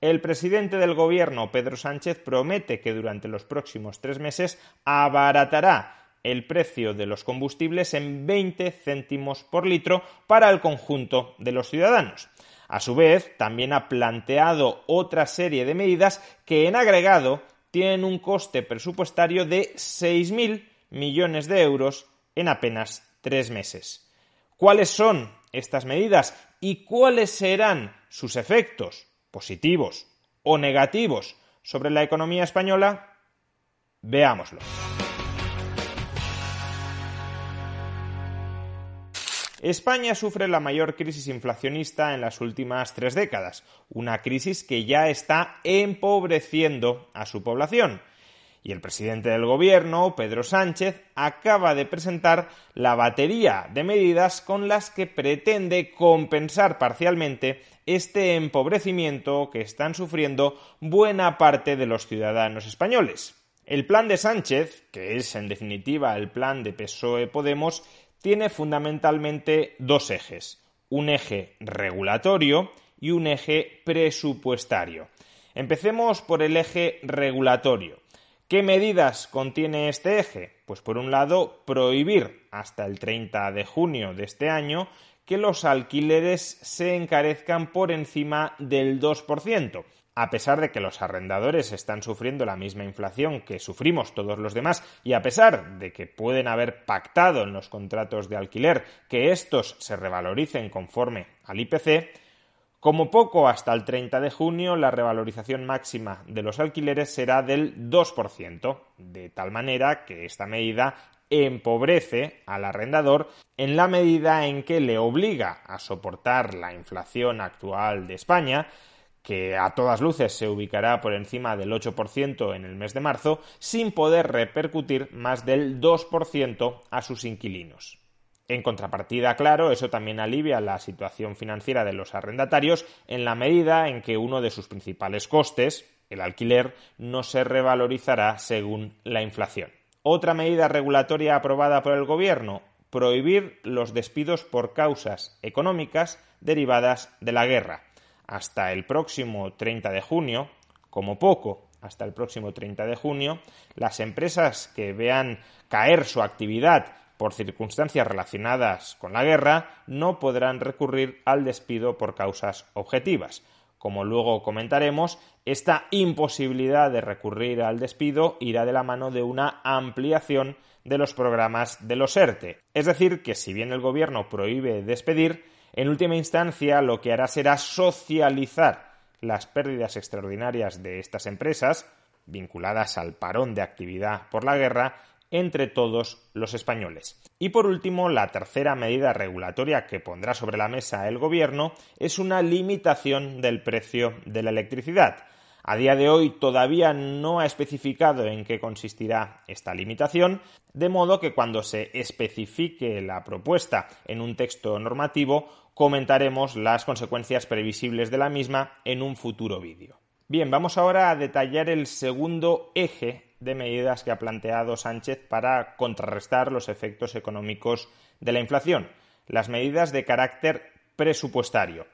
El presidente del gobierno, Pedro Sánchez, promete que durante los próximos tres meses abaratará el precio de los combustibles en 20 céntimos por litro para el conjunto de los ciudadanos. A su vez, también ha planteado otra serie de medidas que en agregado tienen un coste presupuestario de 6.000 millones de euros en apenas tres meses. ¿Cuáles son estas medidas y cuáles serán sus efectos, positivos o negativos, sobre la economía española? Veámoslo. España sufre la mayor crisis inflacionista en las últimas tres décadas, una crisis que ya está empobreciendo a su población. Y el presidente del gobierno, Pedro Sánchez, acaba de presentar la batería de medidas con las que pretende compensar parcialmente este empobrecimiento que están sufriendo buena parte de los ciudadanos españoles. El plan de Sánchez, que es en definitiva el plan de PSOE Podemos, tiene fundamentalmente dos ejes, un eje regulatorio y un eje presupuestario. Empecemos por el eje regulatorio. ¿Qué medidas contiene este eje? Pues por un lado, prohibir hasta el 30 de junio de este año que los alquileres se encarezcan por encima del 2% a pesar de que los arrendadores están sufriendo la misma inflación que sufrimos todos los demás y a pesar de que pueden haber pactado en los contratos de alquiler que estos se revaloricen conforme al IPC, como poco hasta el 30 de junio la revalorización máxima de los alquileres será del 2%, de tal manera que esta medida empobrece al arrendador en la medida en que le obliga a soportar la inflación actual de España que a todas luces se ubicará por encima del 8% en el mes de marzo, sin poder repercutir más del 2% a sus inquilinos. En contrapartida, claro, eso también alivia la situación financiera de los arrendatarios en la medida en que uno de sus principales costes, el alquiler, no se revalorizará según la inflación. Otra medida regulatoria aprobada por el Gobierno, prohibir los despidos por causas económicas derivadas de la guerra hasta el próximo 30 de junio, como poco hasta el próximo 30 de junio, las empresas que vean caer su actividad por circunstancias relacionadas con la guerra no podrán recurrir al despido por causas objetivas. Como luego comentaremos, esta imposibilidad de recurrir al despido irá de la mano de una ampliación de los programas de los ERTE. Es decir, que si bien el Gobierno prohíbe despedir, en última instancia, lo que hará será socializar las pérdidas extraordinarias de estas empresas, vinculadas al parón de actividad por la guerra, entre todos los españoles. Y por último, la tercera medida regulatoria que pondrá sobre la mesa el Gobierno es una limitación del precio de la electricidad. A día de hoy todavía no ha especificado en qué consistirá esta limitación, de modo que cuando se especifique la propuesta en un texto normativo comentaremos las consecuencias previsibles de la misma en un futuro vídeo. Bien, vamos ahora a detallar el segundo eje de medidas que ha planteado Sánchez para contrarrestar los efectos económicos de la inflación, las medidas de carácter presupuestario.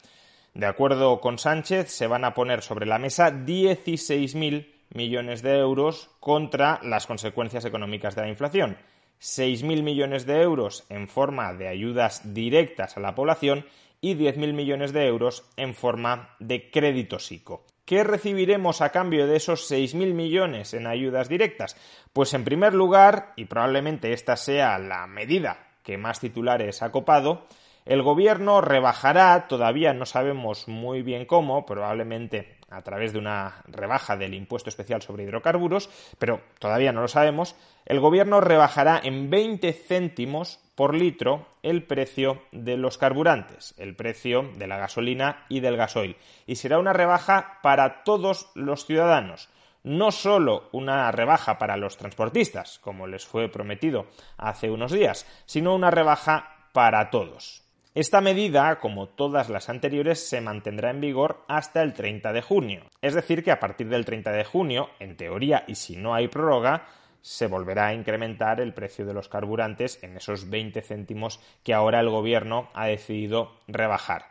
De acuerdo con Sánchez, se van a poner sobre la mesa 16.000 millones de euros contra las consecuencias económicas de la inflación. 6.000 millones de euros en forma de ayudas directas a la población y 10.000 millones de euros en forma de crédito SICO. ¿Qué recibiremos a cambio de esos 6.000 millones en ayudas directas? Pues en primer lugar, y probablemente esta sea la medida que más titulares ha copado, el gobierno rebajará, todavía no sabemos muy bien cómo, probablemente a través de una rebaja del impuesto especial sobre hidrocarburos, pero todavía no lo sabemos, el gobierno rebajará en 20 céntimos por litro el precio de los carburantes, el precio de la gasolina y del gasoil. Y será una rebaja para todos los ciudadanos. No solo una rebaja para los transportistas, como les fue prometido hace unos días, sino una rebaja para todos. Esta medida, como todas las anteriores, se mantendrá en vigor hasta el 30 de junio. Es decir, que a partir del 30 de junio, en teoría y si no hay prórroga, se volverá a incrementar el precio de los carburantes en esos 20 céntimos que ahora el Gobierno ha decidido rebajar.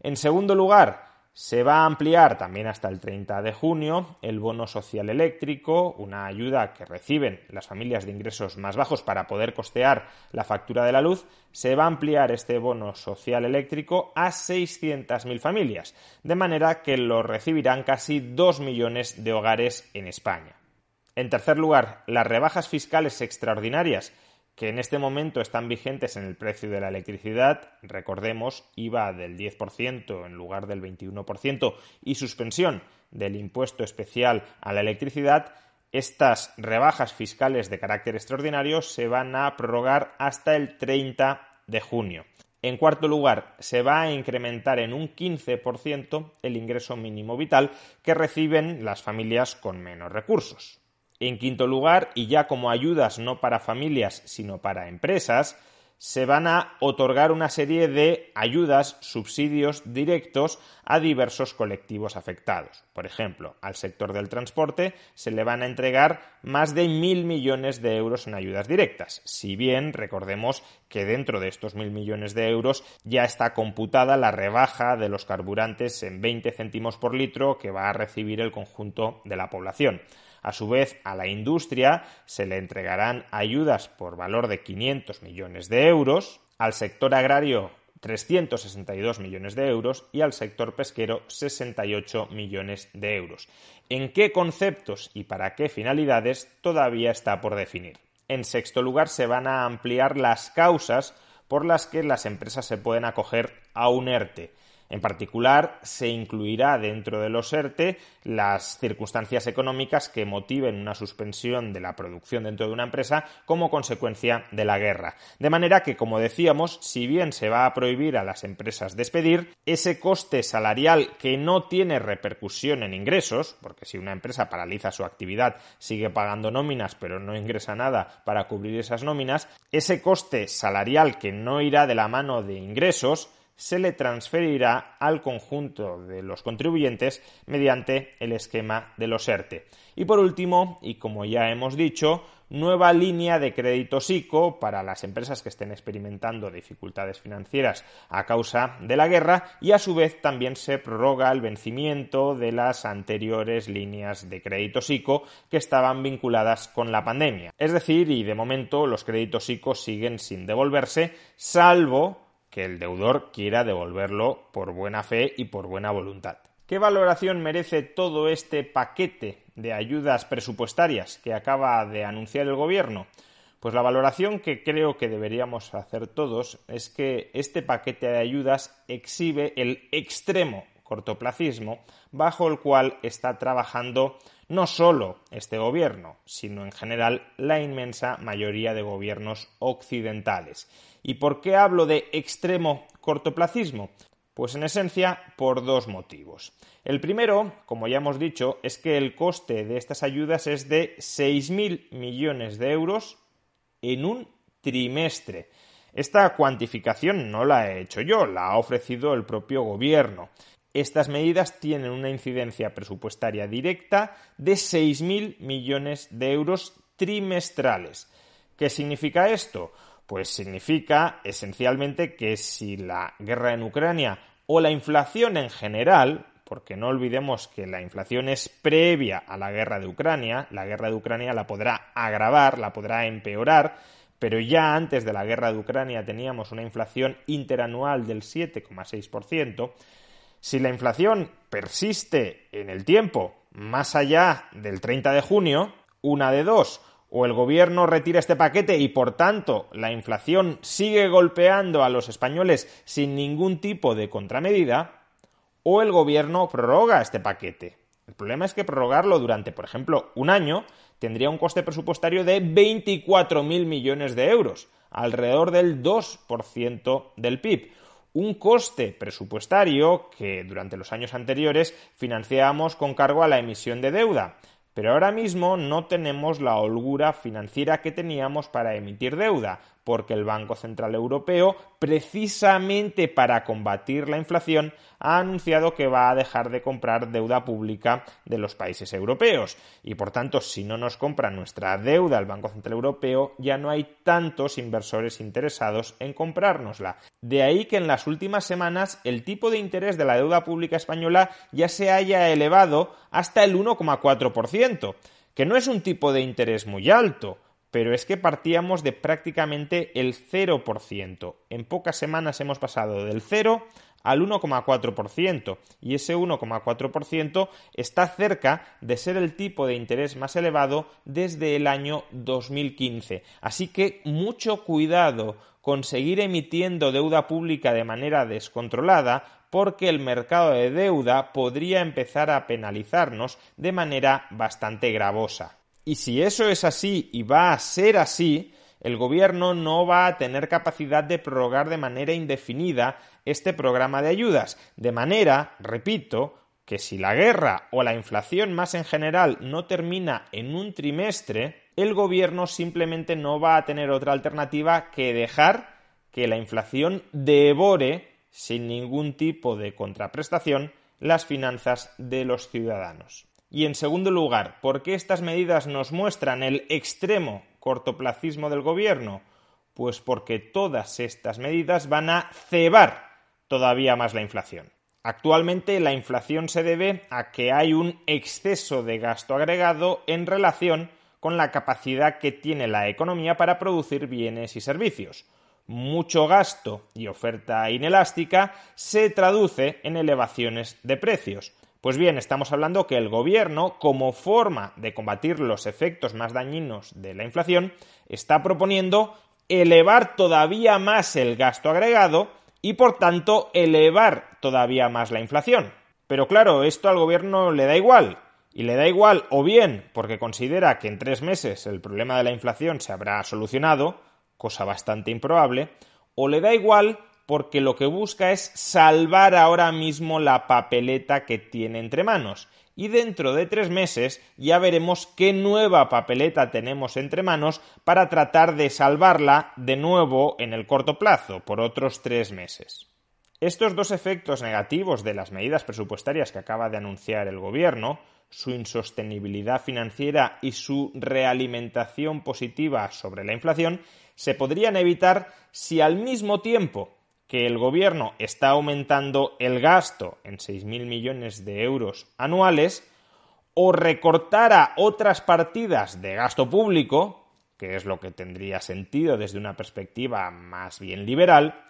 En segundo lugar, Se va a ampliar también hasta el 30 de junio el bono social eléctrico, una ayuda que reciben las familias de ingresos más bajos para poder costear la factura de la luz. Se va a ampliar este bono social eléctrico a 600.000 familias, de manera que lo recibirán casi 2 millones de hogares en España. En tercer lugar, las rebajas fiscales extraordinarias que en este momento están vigentes en el precio de la electricidad, recordemos, IVA del 10% en lugar del 21% y suspensión del impuesto especial a la electricidad, estas rebajas fiscales de carácter extraordinario se van a prorrogar hasta el 30 de junio. En cuarto lugar, se va a incrementar en un 15% el ingreso mínimo vital que reciben las familias con menos recursos. En quinto lugar, y ya como ayudas no para familias, sino para empresas, se van a otorgar una serie de ayudas, subsidios directos a diversos colectivos afectados. Por ejemplo, al sector del transporte se le van a entregar más de mil millones de euros en ayudas directas. Si bien recordemos que dentro de estos mil millones de euros ya está computada la rebaja de los carburantes en 20 céntimos por litro que va a recibir el conjunto de la población. A su vez, a la industria se le entregarán ayudas por valor de 500 millones de euros, al sector agrario 362 millones de euros y al sector pesquero 68 millones de euros. ¿En qué conceptos y para qué finalidades todavía está por definir? En sexto lugar, se van a ampliar las causas por las que las empresas se pueden acoger a un ERTE. En particular, se incluirá dentro de los ERTE las circunstancias económicas que motiven una suspensión de la producción dentro de una empresa como consecuencia de la guerra. De manera que, como decíamos, si bien se va a prohibir a las empresas despedir, ese coste salarial que no tiene repercusión en ingresos, porque si una empresa paraliza su actividad sigue pagando nóminas pero no ingresa nada para cubrir esas nóminas, ese coste salarial que no irá de la mano de ingresos se le transferirá al conjunto de los contribuyentes mediante el esquema de los ERTE. Y por último, y como ya hemos dicho, nueva línea de crédito SICO para las empresas que estén experimentando dificultades financieras a causa de la guerra y a su vez también se prorroga el vencimiento de las anteriores líneas de crédito SICO que estaban vinculadas con la pandemia. Es decir, y de momento los créditos SICO siguen sin devolverse, salvo que el deudor quiera devolverlo por buena fe y por buena voluntad. ¿Qué valoración merece todo este paquete de ayudas presupuestarias que acaba de anunciar el Gobierno? Pues la valoración que creo que deberíamos hacer todos es que este paquete de ayudas exhibe el extremo cortoplacismo bajo el cual está trabajando no solo este gobierno, sino en general la inmensa mayoría de gobiernos occidentales. ¿Y por qué hablo de extremo cortoplacismo? Pues en esencia por dos motivos. El primero, como ya hemos dicho, es que el coste de estas ayudas es de 6.000 millones de euros en un trimestre. Esta cuantificación no la he hecho yo, la ha ofrecido el propio gobierno. Estas medidas tienen una incidencia presupuestaria directa de 6.000 millones de euros trimestrales. ¿Qué significa esto? Pues significa esencialmente que si la guerra en Ucrania o la inflación en general, porque no olvidemos que la inflación es previa a la guerra de Ucrania, la guerra de Ucrania la podrá agravar, la podrá empeorar, pero ya antes de la guerra de Ucrania teníamos una inflación interanual del 7,6%, si la inflación persiste en el tiempo más allá del 30 de junio, una de dos, o el gobierno retira este paquete y por tanto la inflación sigue golpeando a los españoles sin ningún tipo de contramedida, o el gobierno prorroga este paquete. El problema es que prorrogarlo durante, por ejemplo, un año tendría un coste presupuestario de 24.000 millones de euros, alrededor del 2% del PIB un coste presupuestario que durante los años anteriores financiábamos con cargo a la emisión de deuda. Pero ahora mismo no tenemos la holgura financiera que teníamos para emitir deuda, porque el Banco Central Europeo, precisamente para combatir la inflación, ha anunciado que va a dejar de comprar deuda pública de los países europeos. Y por tanto, si no nos compra nuestra deuda el Banco Central Europeo, ya no hay tantos inversores interesados en comprárnosla. De ahí que en las últimas semanas el tipo de interés de la deuda pública española ya se haya elevado hasta el 1,4%, que no es un tipo de interés muy alto pero es que partíamos de prácticamente el 0%. En pocas semanas hemos pasado del 0 al 1,4% y ese 1,4% está cerca de ser el tipo de interés más elevado desde el año 2015. Así que mucho cuidado con seguir emitiendo deuda pública de manera descontrolada porque el mercado de deuda podría empezar a penalizarnos de manera bastante gravosa. Y si eso es así y va a ser así, el gobierno no va a tener capacidad de prorrogar de manera indefinida este programa de ayudas. De manera, repito, que si la guerra o la inflación más en general no termina en un trimestre, el gobierno simplemente no va a tener otra alternativa que dejar que la inflación devore sin ningún tipo de contraprestación las finanzas de los ciudadanos. Y en segundo lugar, ¿por qué estas medidas nos muestran el extremo cortoplacismo del gobierno? Pues porque todas estas medidas van a cebar todavía más la inflación. Actualmente la inflación se debe a que hay un exceso de gasto agregado en relación con la capacidad que tiene la economía para producir bienes y servicios. Mucho gasto y oferta inelástica se traduce en elevaciones de precios. Pues bien, estamos hablando que el gobierno, como forma de combatir los efectos más dañinos de la inflación, está proponiendo elevar todavía más el gasto agregado y por tanto elevar todavía más la inflación. Pero claro, esto al gobierno le da igual. Y le da igual o bien porque considera que en tres meses el problema de la inflación se habrá solucionado, cosa bastante improbable, o le da igual porque lo que busca es salvar ahora mismo la papeleta que tiene entre manos. Y dentro de tres meses ya veremos qué nueva papeleta tenemos entre manos para tratar de salvarla de nuevo en el corto plazo, por otros tres meses. Estos dos efectos negativos de las medidas presupuestarias que acaba de anunciar el Gobierno, su insostenibilidad financiera y su realimentación positiva sobre la inflación, se podrían evitar si al mismo tiempo que el gobierno está aumentando el gasto en 6.000 millones de euros anuales o recortara otras partidas de gasto público, que es lo que tendría sentido desde una perspectiva más bien liberal,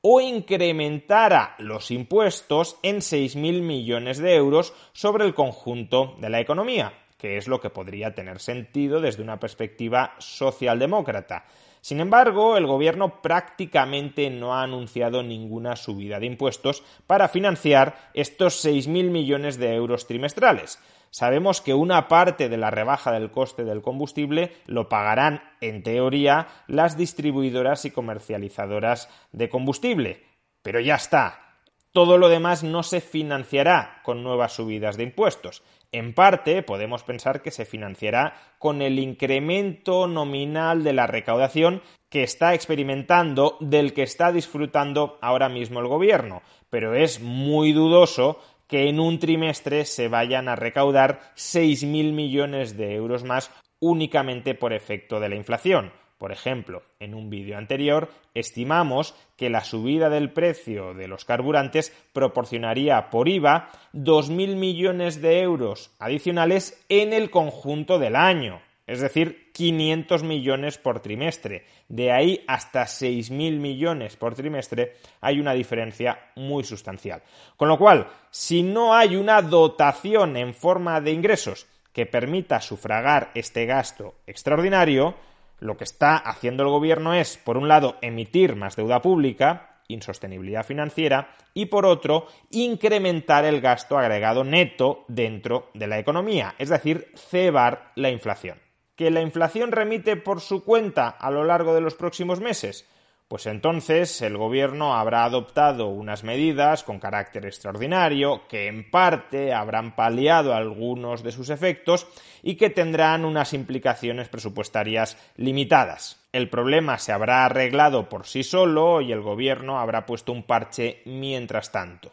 o incrementara los impuestos en 6.000 millones de euros sobre el conjunto de la economía, que es lo que podría tener sentido desde una perspectiva socialdemócrata. Sin embargo, el Gobierno prácticamente no ha anunciado ninguna subida de impuestos para financiar estos 6.000 millones de euros trimestrales. Sabemos que una parte de la rebaja del coste del combustible lo pagarán, en teoría, las distribuidoras y comercializadoras de combustible. Pero ya está. Todo lo demás no se financiará con nuevas subidas de impuestos. En parte, podemos pensar que se financiará con el incremento nominal de la recaudación que está experimentando, del que está disfrutando ahora mismo el gobierno, pero es muy dudoso que en un trimestre se vayan a recaudar 6.000 millones de euros más únicamente por efecto de la inflación. Por ejemplo, en un vídeo anterior estimamos que la subida del precio de los carburantes proporcionaría por IVA 2.000 millones de euros adicionales en el conjunto del año, es decir, 500 millones por trimestre. De ahí hasta 6.000 millones por trimestre hay una diferencia muy sustancial. Con lo cual, si no hay una dotación en forma de ingresos que permita sufragar este gasto extraordinario, lo que está haciendo el gobierno es, por un lado, emitir más deuda pública, insostenibilidad financiera, y por otro, incrementar el gasto agregado neto dentro de la economía, es decir, cebar la inflación. ¿Que la inflación remite por su cuenta a lo largo de los próximos meses? Pues entonces el gobierno habrá adoptado unas medidas con carácter extraordinario que en parte habrán paliado algunos de sus efectos y que tendrán unas implicaciones presupuestarias limitadas. El problema se habrá arreglado por sí solo y el gobierno habrá puesto un parche mientras tanto.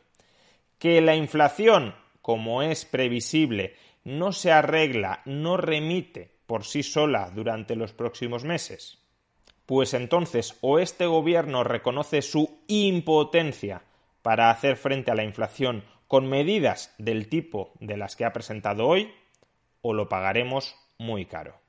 Que la inflación, como es previsible, no se arregla, no remite por sí sola durante los próximos meses pues entonces o este gobierno reconoce su impotencia para hacer frente a la inflación con medidas del tipo de las que ha presentado hoy, o lo pagaremos muy caro.